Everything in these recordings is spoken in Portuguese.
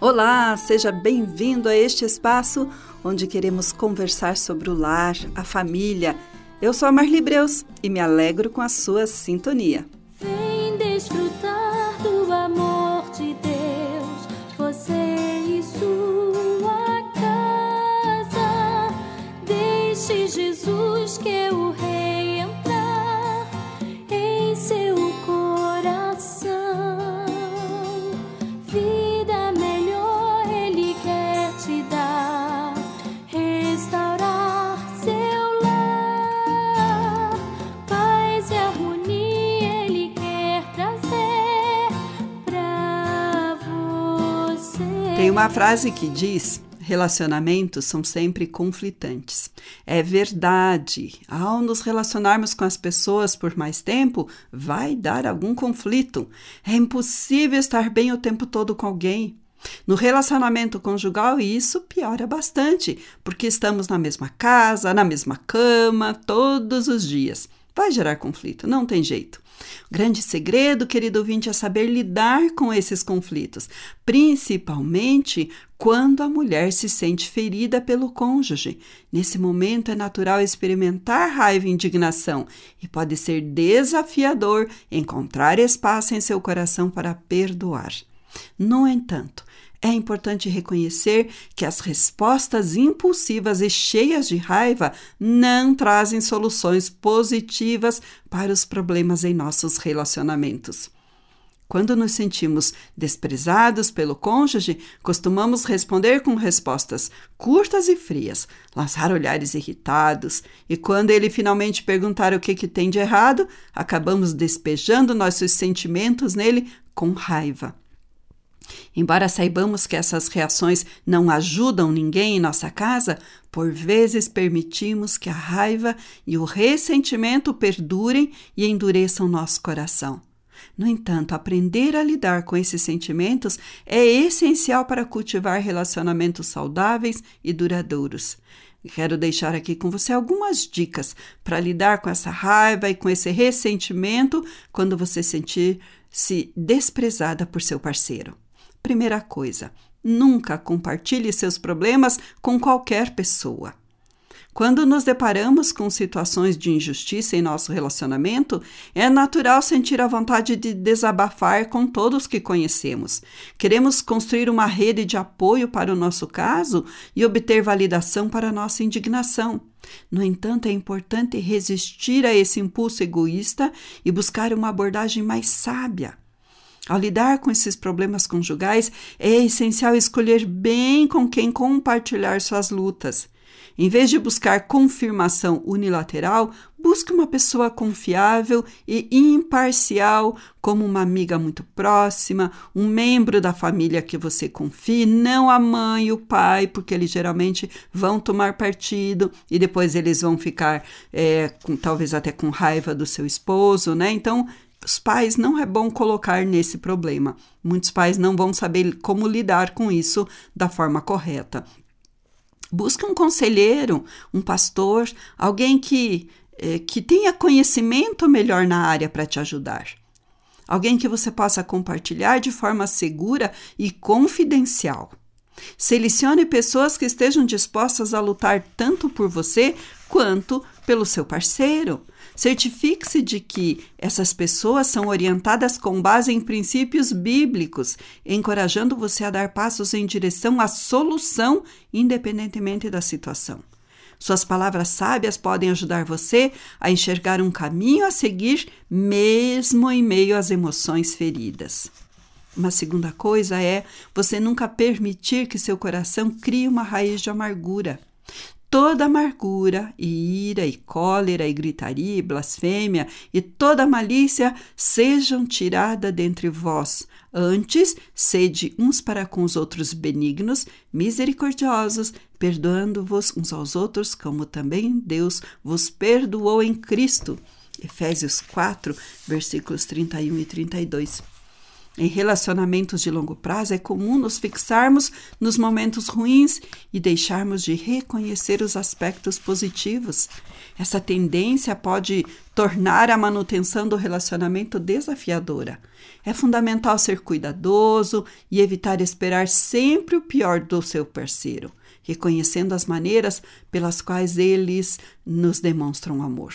Olá, seja bem-vindo a este espaço onde queremos conversar sobre o lar, a família. Eu sou a Marli Breus e me alegro com a sua sintonia. Vem desfrutar do amor de Deus, você e sua casa. Deixe Jesus Tem uma frase que diz: relacionamentos são sempre conflitantes. É verdade. Ao nos relacionarmos com as pessoas por mais tempo, vai dar algum conflito. É impossível estar bem o tempo todo com alguém. No relacionamento conjugal, isso piora bastante, porque estamos na mesma casa, na mesma cama, todos os dias. Vai gerar conflito, não tem jeito. O grande segredo, querido ouvinte, é saber lidar com esses conflitos, principalmente quando a mulher se sente ferida pelo cônjuge. Nesse momento é natural experimentar raiva e indignação e pode ser desafiador encontrar espaço em seu coração para perdoar. No entanto, é importante reconhecer que as respostas impulsivas e cheias de raiva não trazem soluções positivas para os problemas em nossos relacionamentos. Quando nos sentimos desprezados pelo cônjuge, costumamos responder com respostas curtas e frias, lançar olhares irritados, e quando ele finalmente perguntar o que, que tem de errado, acabamos despejando nossos sentimentos nele com raiva. Embora saibamos que essas reações não ajudam ninguém em nossa casa, por vezes permitimos que a raiva e o ressentimento perdurem e endureçam nosso coração. No entanto, aprender a lidar com esses sentimentos é essencial para cultivar relacionamentos saudáveis e duradouros. Quero deixar aqui com você algumas dicas para lidar com essa raiva e com esse ressentimento quando você sentir-se desprezada por seu parceiro. Primeira coisa, nunca compartilhe seus problemas com qualquer pessoa. Quando nos deparamos com situações de injustiça em nosso relacionamento, é natural sentir a vontade de desabafar com todos que conhecemos. Queremos construir uma rede de apoio para o nosso caso e obter validação para nossa indignação. No entanto, é importante resistir a esse impulso egoísta e buscar uma abordagem mais sábia. Ao lidar com esses problemas conjugais, é essencial escolher bem com quem compartilhar suas lutas. Em vez de buscar confirmação unilateral, busque uma pessoa confiável e imparcial, como uma amiga muito próxima, um membro da família que você confie, não a mãe e o pai, porque eles geralmente vão tomar partido e depois eles vão ficar, é, com, talvez até com raiva do seu esposo, né? Então, os pais não é bom colocar nesse problema. Muitos pais não vão saber como lidar com isso da forma correta. Busque um conselheiro, um pastor, alguém que, eh, que tenha conhecimento melhor na área para te ajudar. Alguém que você possa compartilhar de forma segura e confidencial. Selecione pessoas que estejam dispostas a lutar tanto por você quanto pelo seu parceiro. Certifique-se de que essas pessoas são orientadas com base em princípios bíblicos, encorajando você a dar passos em direção à solução, independentemente da situação. Suas palavras sábias podem ajudar você a enxergar um caminho a seguir, mesmo em meio às emoções feridas. Uma segunda coisa é você nunca permitir que seu coração crie uma raiz de amargura. Toda amargura, e ira, e cólera, e gritaria, e blasfêmia, e toda malícia sejam tirada dentre vós. Antes, sede uns para com os outros benignos, misericordiosos, perdoando-vos uns aos outros, como também Deus vos perdoou em Cristo. Efésios 4, versículos 31 e 32. Em relacionamentos de longo prazo, é comum nos fixarmos nos momentos ruins e deixarmos de reconhecer os aspectos positivos. Essa tendência pode tornar a manutenção do relacionamento desafiadora. É fundamental ser cuidadoso e evitar esperar sempre o pior do seu parceiro, reconhecendo as maneiras pelas quais eles nos demonstram amor.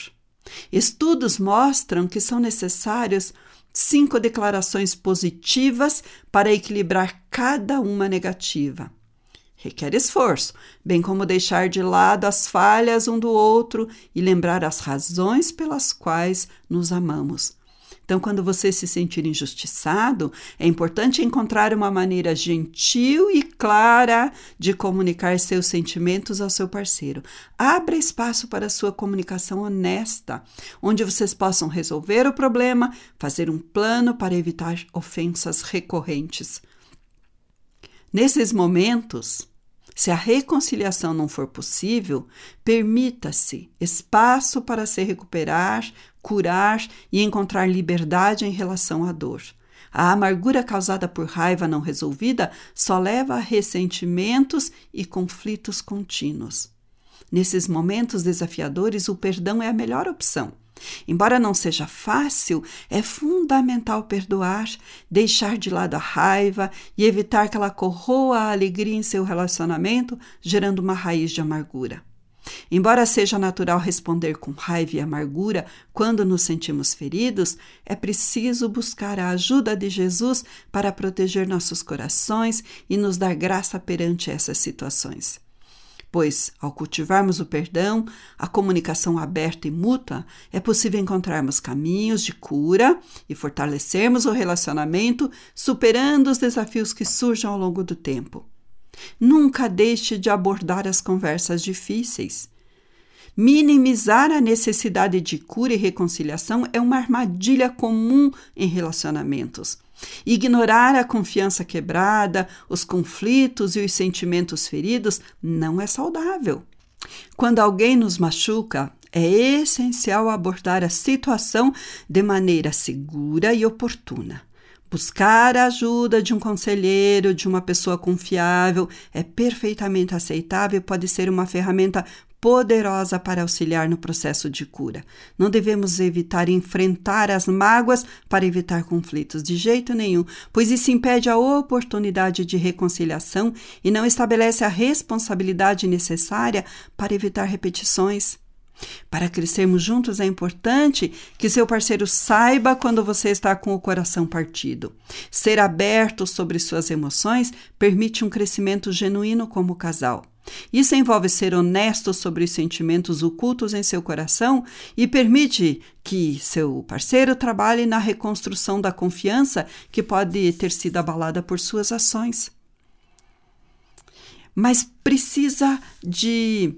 Estudos mostram que são necessários cinco declarações positivas para equilibrar cada uma negativa. Requer esforço, bem como deixar de lado as falhas um do outro e lembrar as razões pelas quais nos amamos. Então, quando você se sentir injustiçado, é importante encontrar uma maneira gentil e clara de comunicar seus sentimentos ao seu parceiro. Abra espaço para sua comunicação honesta, onde vocês possam resolver o problema, fazer um plano para evitar ofensas recorrentes. Nesses momentos, se a reconciliação não for possível, permita-se espaço para se recuperar, curar e encontrar liberdade em relação à dor. A amargura causada por raiva não resolvida só leva a ressentimentos e conflitos contínuos. Nesses momentos desafiadores, o perdão é a melhor opção. Embora não seja fácil, é fundamental perdoar, deixar de lado a raiva e evitar que ela corroa a alegria em seu relacionamento, gerando uma raiz de amargura. Embora seja natural responder com raiva e amargura quando nos sentimos feridos, é preciso buscar a ajuda de Jesus para proteger nossos corações e nos dar graça perante essas situações pois, ao cultivarmos o perdão, a comunicação aberta e mútua, é possível encontrarmos caminhos de cura e fortalecermos o relacionamento, superando os desafios que surjam ao longo do tempo. Nunca deixe de abordar as conversas difíceis. Minimizar a necessidade de cura e reconciliação é uma armadilha comum em relacionamentos. Ignorar a confiança quebrada, os conflitos e os sentimentos feridos não é saudável. Quando alguém nos machuca, é essencial abordar a situação de maneira segura e oportuna. Buscar a ajuda de um conselheiro, de uma pessoa confiável, é perfeitamente aceitável e pode ser uma ferramenta poderosa para auxiliar no processo de cura. Não devemos evitar enfrentar as mágoas para evitar conflitos, de jeito nenhum, pois isso impede a oportunidade de reconciliação e não estabelece a responsabilidade necessária para evitar repetições. Para crescermos juntos é importante que seu parceiro saiba quando você está com o coração partido. Ser aberto sobre suas emoções permite um crescimento genuíno como casal. Isso envolve ser honesto sobre os sentimentos ocultos em seu coração e permite que seu parceiro trabalhe na reconstrução da confiança que pode ter sido abalada por suas ações. Mas precisa de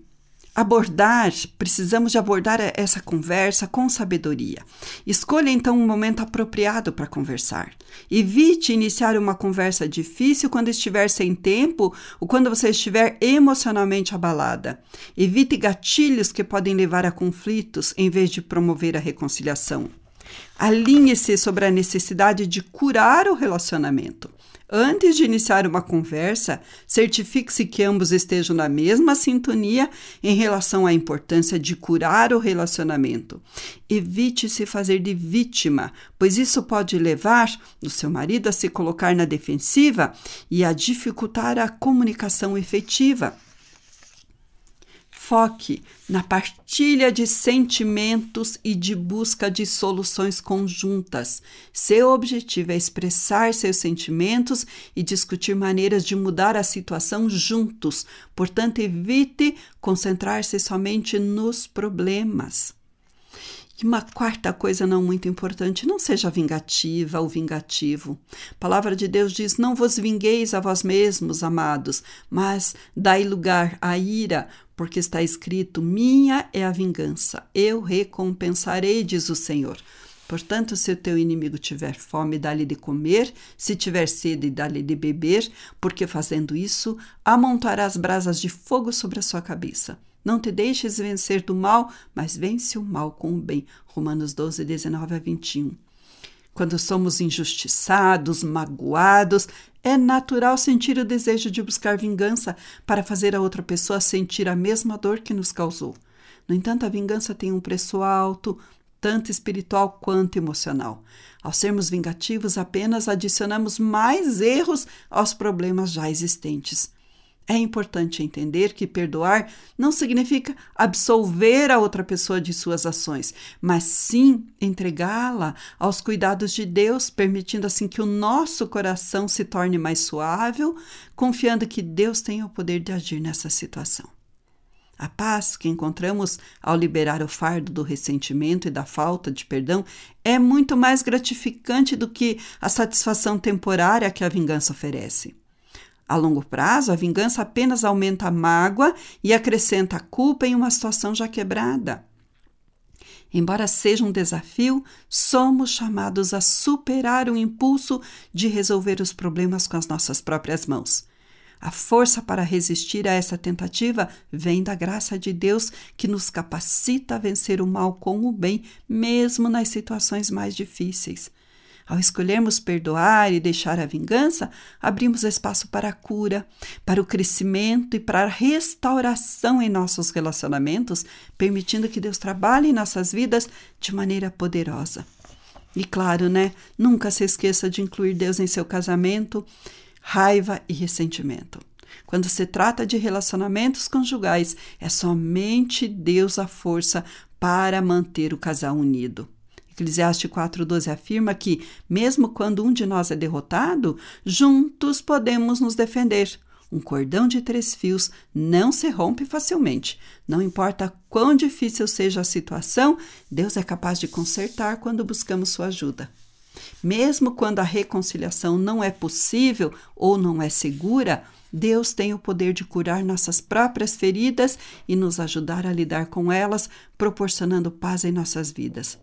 abordar, precisamos de abordar essa conversa com sabedoria. Escolha então um momento apropriado para conversar. Evite iniciar uma conversa difícil quando estiver sem tempo ou quando você estiver emocionalmente abalada. Evite gatilhos que podem levar a conflitos em vez de promover a reconciliação. Alinhe-se sobre a necessidade de curar o relacionamento. Antes de iniciar uma conversa, certifique-se que ambos estejam na mesma sintonia em relação à importância de curar o relacionamento. Evite se fazer de vítima, pois isso pode levar o seu marido a se colocar na defensiva e a dificultar a comunicação efetiva. Foque na partilha de sentimentos e de busca de soluções conjuntas. Seu objetivo é expressar seus sentimentos e discutir maneiras de mudar a situação juntos. Portanto, evite concentrar-se somente nos problemas. E uma quarta coisa não muito importante, não seja vingativa ou vingativo. A palavra de Deus diz: Não vos vingueis a vós mesmos, amados, mas dai lugar à ira, porque está escrito: Minha é a vingança, eu recompensarei, diz o Senhor. Portanto, se o teu inimigo tiver fome, dá-lhe de comer, se tiver sede, dá-lhe de beber, porque fazendo isso, amontarás brasas de fogo sobre a sua cabeça. Não te deixes vencer do mal, mas vence o mal com o bem. Romanos 12, 19 a 21. Quando somos injustiçados, magoados, é natural sentir o desejo de buscar vingança para fazer a outra pessoa sentir a mesma dor que nos causou. No entanto, a vingança tem um preço alto, tanto espiritual quanto emocional. Ao sermos vingativos, apenas adicionamos mais erros aos problemas já existentes. É importante entender que perdoar não significa absolver a outra pessoa de suas ações, mas sim entregá-la aos cuidados de Deus, permitindo assim que o nosso coração se torne mais suável, confiando que Deus tem o poder de agir nessa situação. A paz que encontramos ao liberar o fardo do ressentimento e da falta de perdão é muito mais gratificante do que a satisfação temporária que a vingança oferece. A longo prazo, a vingança apenas aumenta a mágoa e acrescenta a culpa em uma situação já quebrada. Embora seja um desafio, somos chamados a superar o impulso de resolver os problemas com as nossas próprias mãos. A força para resistir a essa tentativa vem da graça de Deus que nos capacita a vencer o mal com o bem, mesmo nas situações mais difíceis. Ao escolhermos perdoar e deixar a vingança, abrimos espaço para a cura, para o crescimento e para a restauração em nossos relacionamentos, permitindo que Deus trabalhe em nossas vidas de maneira poderosa. E claro, né? Nunca se esqueça de incluir Deus em seu casamento, raiva e ressentimento. Quando se trata de relacionamentos conjugais, é somente Deus a força para manter o casal unido. Eclesiastes 4,12 afirma que, mesmo quando um de nós é derrotado, juntos podemos nos defender. Um cordão de três fios não se rompe facilmente. Não importa quão difícil seja a situação, Deus é capaz de consertar quando buscamos sua ajuda. Mesmo quando a reconciliação não é possível ou não é segura, Deus tem o poder de curar nossas próprias feridas e nos ajudar a lidar com elas, proporcionando paz em nossas vidas.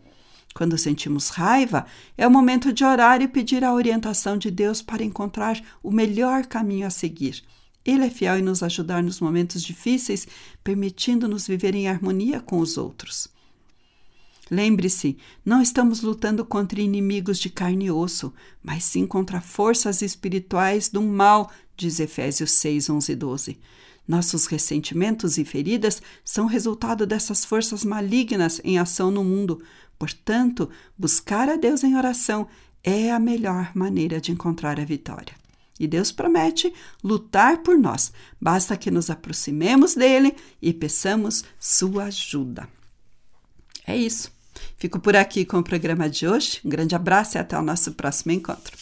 Quando sentimos raiva, é o momento de orar e pedir a orientação de Deus para encontrar o melhor caminho a seguir. Ele é fiel em nos ajudar nos momentos difíceis, permitindo-nos viver em harmonia com os outros. Lembre-se, não estamos lutando contra inimigos de carne e osso, mas sim contra forças espirituais do mal, diz Efésios 6, 11 e 12. Nossos ressentimentos e feridas são resultado dessas forças malignas em ação no mundo, Portanto, buscar a Deus em oração é a melhor maneira de encontrar a vitória. E Deus promete lutar por nós, basta que nos aproximemos dele e peçamos sua ajuda. É isso. Fico por aqui com o programa de hoje. Um grande abraço e até o nosso próximo encontro.